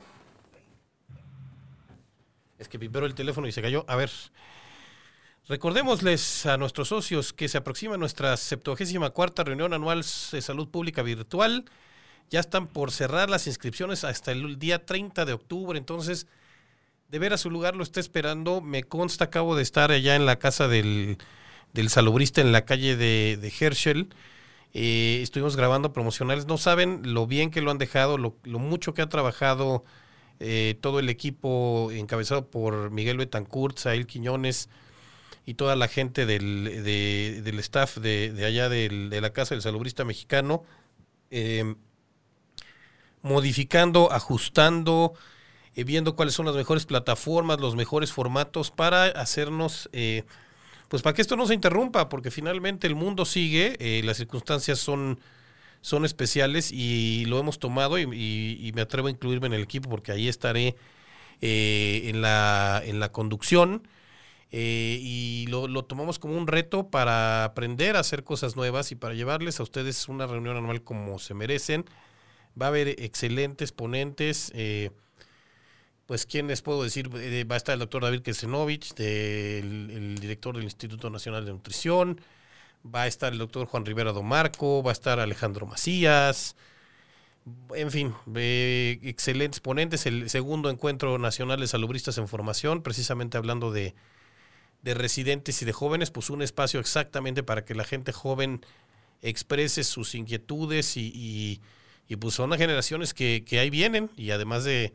Es que vibró el teléfono y se cayó. A ver. Recordémosles a nuestros socios que se aproxima nuestra 74 reunión anual de salud pública virtual. Ya están por cerrar las inscripciones hasta el día 30 de octubre. Entonces, de ver a su lugar lo está esperando. Me consta, acabo de estar allá en la casa del, del salubrista en la calle de, Herschel. Eh, estuvimos grabando promocionales. No saben lo bien que lo han dejado, lo, lo mucho que ha trabajado eh, todo el equipo encabezado por Miguel Betancourt, Sael Quiñones y toda la gente del, del staff de, allá de la Casa del Salubrista Mexicano, eh, modificando, ajustando, eh, viendo cuáles son las mejores plataformas, los mejores formatos para hacernos, eh, pues para que esto no se interrumpa, porque finalmente el mundo sigue, eh, las circunstancias son son especiales y lo hemos tomado y, y, y me atrevo a incluirme en el equipo porque ahí estaré eh, en, la, en la conducción eh, y lo, lo, tomamos como un reto para aprender a hacer cosas nuevas y para llevarles a ustedes una reunión anual como se merecen. Va a haber excelentes ponentes. Eh, pues, ¿quién les puedo decir? Eh, va a estar el doctor David Kesenovich, el director del Instituto Nacional de Nutrición va a estar el doctor Juan Rivera Domarco, va a estar Alejandro Macías, en fin, eh, excelentes ponentes. El segundo encuentro nacional de salubristas en formación, precisamente hablando de, de, residentes y de jóvenes, pues un espacio exactamente para que la gente joven exprese sus inquietudes y, y pues son las generaciones que, que, ahí vienen y además de...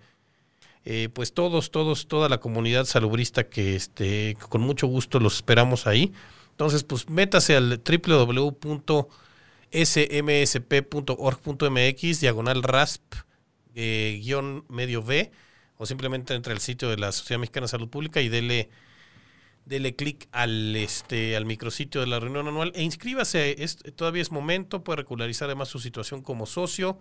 Eh, pues todos, todos, toda la comunidad salubrista que este, con mucho gusto los esperamos ahí. Entonces, pues métase al www.smsp.org.mx, diagonal rasp, eh, guion medio B, o simplemente entre al sitio de la Sociedad Mexicana de Salud Pública y dele, dele clic al, este, al micrositio de la reunión anual e inscríbase. Es, todavía es momento, puede regularizar además su situación como socio.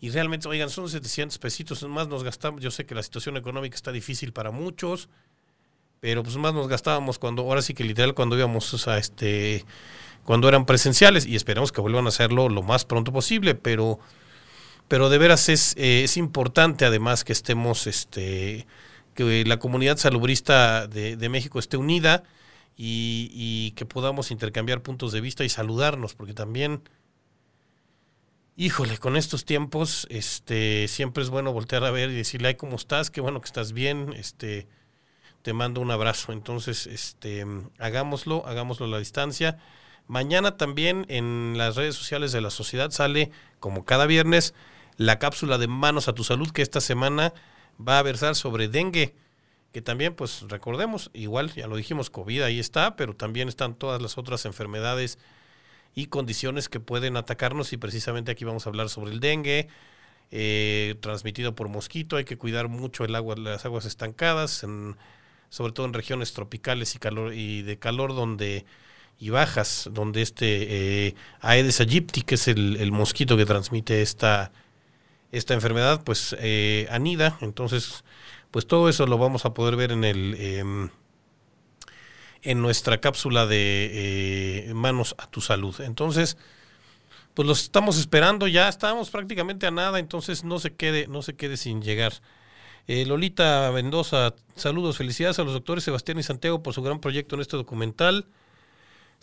Y realmente, oigan, son 700 pesitos más nos gastamos. Yo sé que la situación económica está difícil para muchos pero pues más nos gastábamos cuando, ahora sí que literal cuando íbamos o sea, este, cuando eran presenciales y esperamos que vuelvan a hacerlo lo más pronto posible, pero, pero de veras es, eh, es importante además que estemos, este, que la comunidad salubrista de, de México esté unida y, que podamos intercambiar puntos de vista y saludarnos, porque también, híjole, con estos tiempos, este, siempre es bueno voltear a ver y decirle, ay, ¿cómo estás? Qué bueno que estás bien, este, te mando un abrazo. Entonces, este, hagámoslo, hagámoslo a la distancia. Mañana también en las redes sociales de la sociedad sale, como cada viernes, la cápsula de Manos a tu Salud, que esta semana va a versar sobre dengue, que también, pues recordemos, igual, ya lo dijimos, COVID ahí está, pero también están todas las otras enfermedades y condiciones que pueden atacarnos y precisamente aquí vamos a hablar sobre el dengue, eh, transmitido por mosquito, hay que cuidar mucho el agua, las aguas estancadas, en, sobre todo en regiones tropicales y calor y de calor donde y bajas, donde este eh, Aedes aegypti, que es el, el, mosquito que transmite esta, esta enfermedad, pues eh, anida. Entonces, pues todo eso lo vamos a poder ver en el eh, en nuestra cápsula de eh, manos a tu salud. Entonces, pues los estamos esperando, ya estamos prácticamente a nada, entonces no se quede, no se quede sin llegar. Eh, Lolita Mendoza, saludos, felicidades a los doctores Sebastián y Santiago por su gran proyecto en este documental.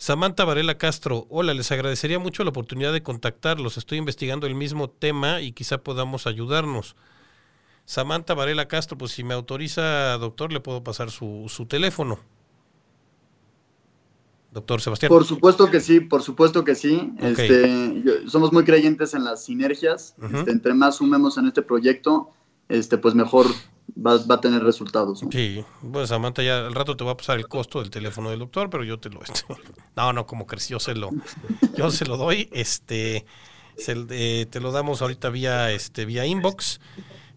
Samantha Varela Castro, hola, les agradecería mucho la oportunidad de contactarlos. Estoy investigando el mismo tema y quizá podamos ayudarnos. Samantha Varela Castro, pues si me autoriza, doctor, le puedo pasar su, su teléfono. Doctor Sebastián. Por supuesto que sí, por supuesto que sí. Okay. Este, yo, somos muy creyentes en las sinergias. Uh -huh. este, entre más sumemos en este proyecto, este, pues mejor va, va a tener resultados. ¿no? Sí, bueno, Samantha, ya al rato te va a pasar el costo del teléfono del doctor, pero yo te lo... No, no, como crees, yo se lo, yo se lo doy, este, se, eh, te lo damos ahorita vía, este, vía inbox.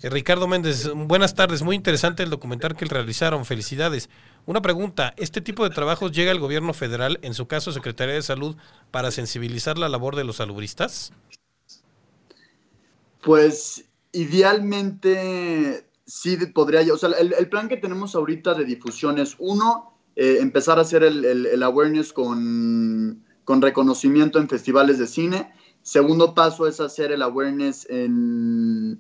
Eh, Ricardo Méndez, buenas tardes, muy interesante el documental que realizaron, felicidades. Una pregunta, ¿este tipo de trabajos llega al gobierno federal, en su caso Secretaría de Salud, para sensibilizar la labor de los salubristas? Pues idealmente sí podría, o sea, el, plan que tenemos ahorita de difusión es uno, eh, empezar a hacer el, awareness con, con, reconocimiento en festivales de cine. Segundo paso es hacer el awareness en,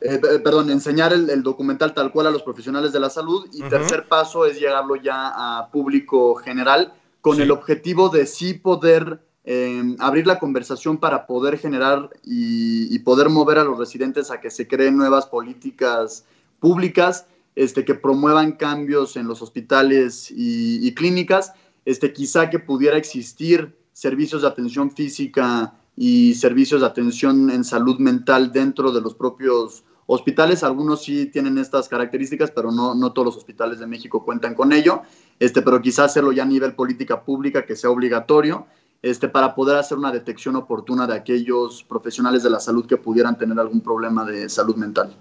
eh, perdón, enseñar el, documental tal cual a los profesionales de la salud. Y tercer paso es llegarlo ya a público general con el objetivo de sí poder Em, abrir la conversación para poder generar y, poder mover a los residentes a que se creen nuevas políticas públicas este, que promuevan cambios en los hospitales y, clínicas, este, quizá que pudiera existir servicios de atención física y servicios de atención en salud mental dentro de los propios hospitales. Algunos sí tienen estas características, pero no, no todos los hospitales de México cuentan con ello. Este, pero quizá hacerlo ya a nivel política pública, que sea obligatorio este, para poder hacer una detección oportuna de aquellos profesionales de la salud que pudieran tener algún problema de salud mental.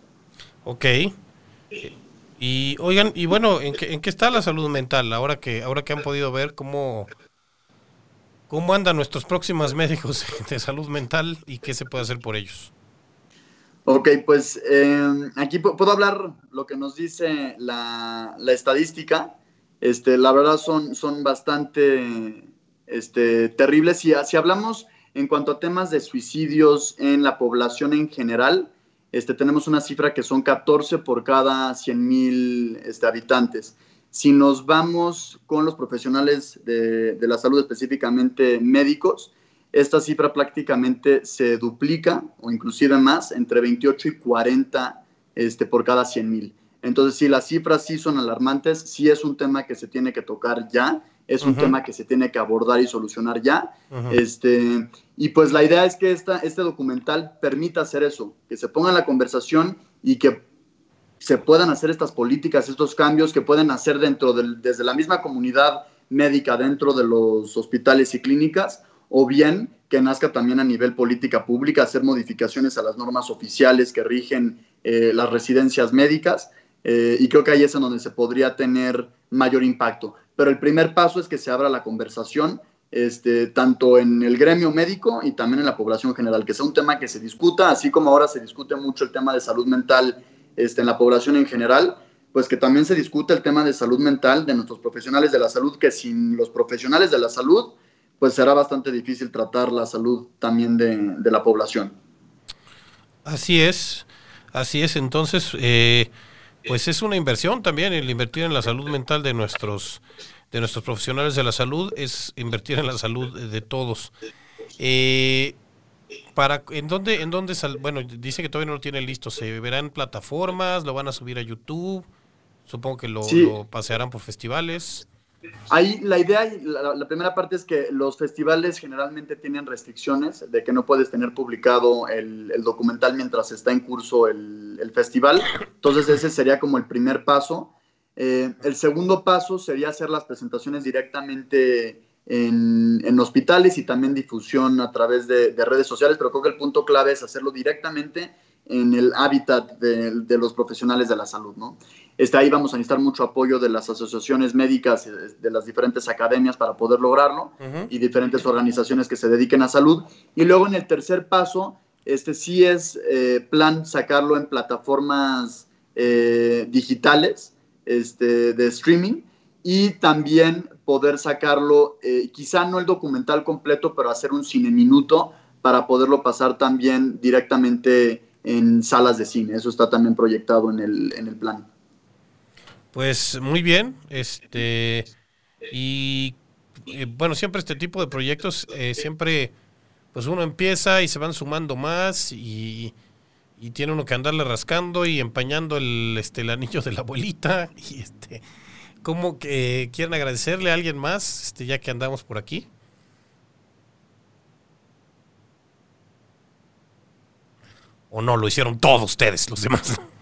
Ok. Y oigan, y bueno, ¿en qué, está la salud mental? Ahora que, ahora que han podido ver cómo, cómo andan nuestros próximos médicos de salud mental y qué se puede hacer por ellos. Ok, pues em, aquí puedo hablar lo que nos dice la, la estadística. Este, la verdad son, son bastante este, terribles. Si, si hablamos en cuanto a temas de suicidios en la población en general, este, tenemos una cifra que son 14 por cada 100 mil este, habitantes. Si nos vamos con los profesionales de, la salud, específicamente médicos, esta cifra prácticamente se duplica o inclusive más, entre 28 y 40 este, por cada 100 mil. Entonces, si las cifras sí son alarmantes, sí es un tema que se tiene que tocar ya es un tema que se tiene que abordar y solucionar ya. este, y pues la idea es que esta, este documental permita hacer eso, que se ponga en la conversación y que se puedan hacer estas políticas, estos cambios que pueden hacer dentro del, desde la misma comunidad médica, dentro de los hospitales y clínicas, o bien que nazca también a nivel política pública, hacer modificaciones a las normas oficiales que rigen eh, las residencias médicas. Eh, y creo que ahí es en donde se podría tener mayor impacto pero el primer paso es que se abra la conversación, este, tanto en el gremio médico y también en la población general, que sea un tema que se discuta, así como ahora se discute mucho el tema de salud mental este, en la población en general, pues que también se discute el tema de salud mental de nuestros profesionales de la salud, que sin los profesionales de la salud, pues será bastante difícil tratar la salud también de, de la población. Así es, así es. Entonces, eh, pues es una inversión también, el invertir en la salud mental de nuestros, de nuestros profesionales de la salud es invertir en la salud de todos. Eh, para, ¿En dónde, en dónde sal, bueno, dice que todavía no lo tiene listo, ¿se verá en plataformas? ¿Lo van a subir a YouTube? Supongo que lo pasearán por festivales. Ahí la idea, la, primera parte es que los festivales generalmente tienen restricciones de que no puedes tener publicado el, documental mientras está en curso el, festival. Entonces ese sería como el primer paso. Eh, el segundo paso sería hacer las presentaciones directamente en, hospitales y también difusión a través de, redes sociales, pero creo que el punto clave es hacerlo directamente en el hábitat de, los profesionales de la salud, ¿no? Este, ahí vamos a necesitar mucho apoyo de las asociaciones médicas, eh, de las diferentes academias para poder lograrlo y diferentes organizaciones que se dediquen a salud. Y luego en el tercer paso, este sí es eh, plan sacarlo en plataformas eh, digitales este, de streaming y también poder sacarlo, quizá no el documental completo, pero hacer un cine minuto para poderlo pasar también directamente en salas de cine. Eso está también proyectado en el, en el plan. Pues muy bien, este y eh, bueno, siempre este tipo de proyectos eh, siempre pues uno empieza y se van sumando más y, y, tiene uno que andarle rascando y empañando el este el anillo de la abuelita y este ¿cómo que quieren agradecerle a alguien más este ya que andamos por aquí? ¿O no? Lo hicieron todos ustedes, los demás.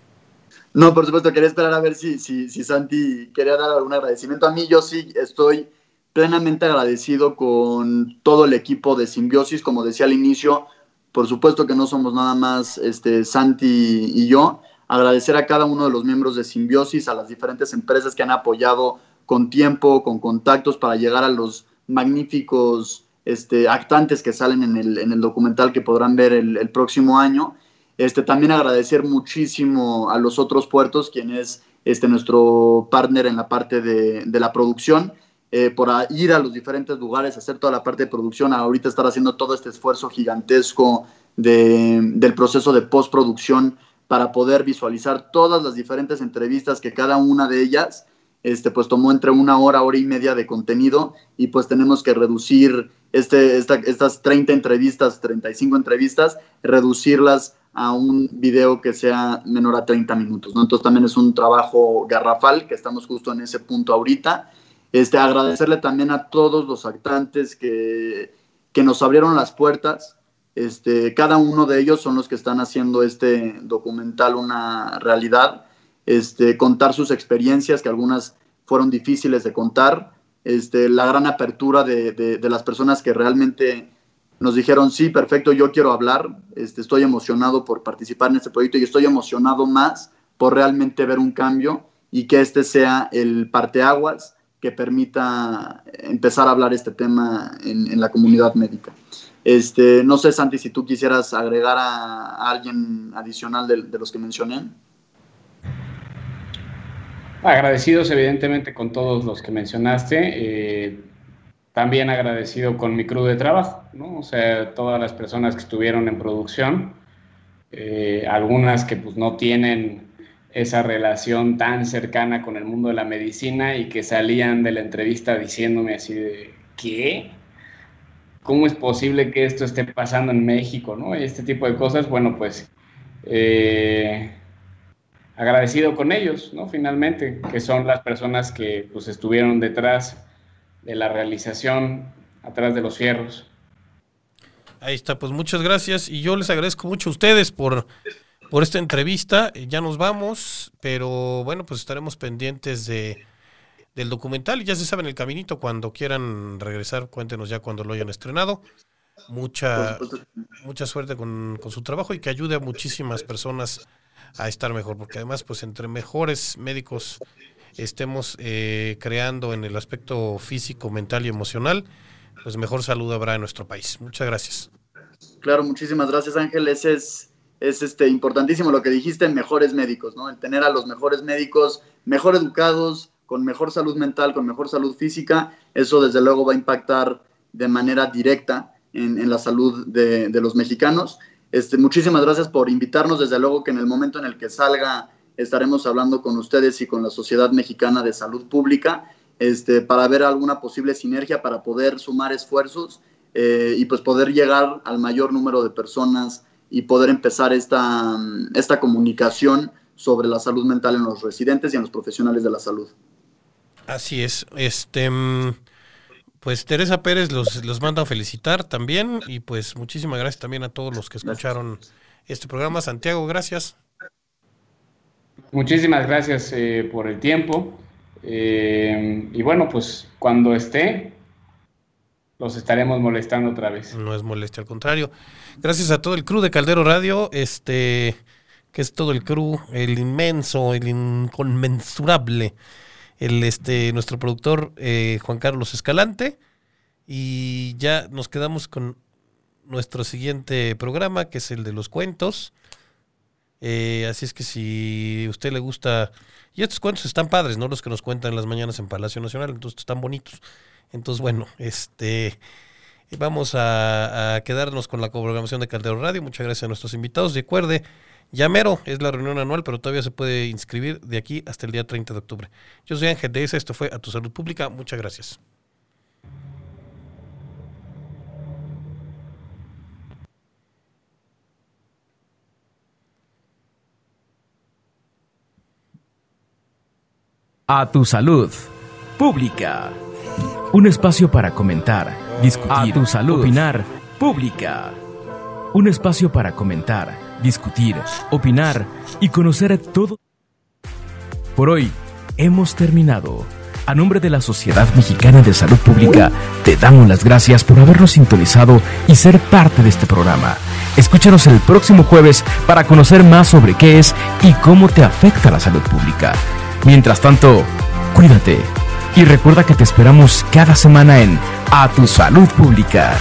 No, por supuesto, quería esperar a ver si, si, si Santi quería dar algún agradecimiento. A mí yo sí estoy plenamente agradecido con todo el equipo de Simbiosis, como decía al inicio, por supuesto que no somos nada más este, Santi y yo. Agradecer a cada uno de los miembros de Simbiosis, a las diferentes empresas que han apoyado con tiempo, con contactos para llegar a los magníficos este, actantes que salen en el, en el documental que podrán ver el, el próximo año Este, también agradecer muchísimo a los otros puertos, quien es este, nuestro partner en la parte de, la producción, eh, por ir a los diferentes lugares, hacer toda la parte de producción, ahorita estar haciendo todo este esfuerzo gigantesco de, del proceso de postproducción para poder visualizar todas las diferentes entrevistas que cada una de ellas este, pues tomó entre una hora, hora y media de contenido y pues tenemos que reducir este, estas 30 entrevistas, 35 entrevistas, reducirlas a un video que sea menor a 30 minutos. Entonces también es un trabajo garrafal que estamos justo en ese punto ahorita. Este, agradecerle también a todos los actantes que, que nos abrieron las puertas. Este, cada uno de ellos son los que están haciendo este documental una realidad. Este, contar sus experiencias, que algunas fueron difíciles de contar. Este, la gran apertura de, de, las personas que realmente nos dijeron, sí, perfecto, yo quiero hablar, este, estoy emocionado por participar en este proyecto y estoy emocionado más por realmente ver un cambio y que este sea el parteaguas que permita empezar a hablar este tema en, la comunidad médica. Este, no sé, Santi, si tú quisieras agregar a, a alguien adicional de, de los que mencioné. Agradecidos evidentemente con todos los que mencionaste. Eh, también agradecido con mi crew de trabajo, ¿no? O sea, todas las personas que estuvieron en producción, eh, algunas que pues no tienen esa relación tan cercana con el mundo de la medicina y que salían de la entrevista diciéndome así de, ¿qué? ¿Cómo es posible que esto esté pasando en México, no? Este tipo de cosas, bueno, pues eh, agradecido con ellos, ¿no? Finalmente, que son las personas que pues estuvieron detrás de la realización atrás de los fierros. Ahí está, pues muchas gracias y yo les agradezco mucho a ustedes por, por esta entrevista. Ya nos vamos, pero bueno, pues estaremos pendientes de, del documental y ya se saben el caminito. Cuando quieran regresar, cuéntenos ya cuando lo hayan estrenado. Mucha, mucha suerte con, con su trabajo y que ayude a muchísimas personas a estar mejor, porque además, pues entre mejores médicos estemos eh, creando en el aspecto físico, mental y emocional, pues mejor salud habrá en nuestro país. Muchas gracias. Claro, muchísimas gracias Ángel. Ese es, es este, importantísimo lo que dijiste, mejores médicos, ¿no? El tener a los mejores médicos, mejor educados, con mejor salud mental, con mejor salud física, eso desde luego va a impactar de manera directa en, la salud de, los mexicanos. Este, muchísimas gracias por invitarnos, desde luego que en el momento en el que salga estaremos hablando con ustedes y con la Sociedad Mexicana de Salud Pública este, para ver alguna posible sinergia, para poder sumar esfuerzos eh, y pues poder llegar al mayor número de personas y poder empezar esta, esta comunicación sobre la salud mental en los residentes y en los profesionales de la salud. Así es. Este, pues Teresa Pérez los, los manda a felicitar también y pues muchísimas gracias también a todos los que escucharon este programa. Santiago, gracias. Muchísimas gracias eh, por el tiempo. Eh, y bueno, pues cuando esté, los estaremos molestando otra vez. No es molestia, al contrario. Gracias a todo el crew de Caldero Radio, este, que es todo el crew, el inmenso, el inconmensurable, el este, nuestro productor eh, Juan Carlos Escalante. Y ya nos quedamos con nuestro siguiente programa, que es el de los cuentos. Eh, así es que si a usted le gusta, y estos cuentos están padres, ¿no? Los que nos cuentan las mañanas en Palacio Nacional, entonces están bonitos. Entonces, bueno, este vamos a, a quedarnos con la programación de Caldero Radio. Muchas gracias a nuestros invitados. Recuerde, Llamero es la reunión anual, pero todavía se puede inscribir de aquí hasta el día 30 de octubre. Yo soy Ángel de esto fue A Tu Salud Pública. Muchas gracias. A tu salud pública. Un espacio para comentar, discutir, a tu salud, opinar pública. Un espacio para comentar, discutir, opinar y conocer todo. Por hoy hemos terminado. A nombre de la Sociedad Mexicana de Salud Pública, te damos las gracias por habernos sintonizado y ser parte de este programa. Escúchanos el próximo jueves para conocer más sobre qué es y cómo te afecta la salud pública. Mientras tanto, cuídate y recuerda que te esperamos cada semana en A Tu Salud Pública.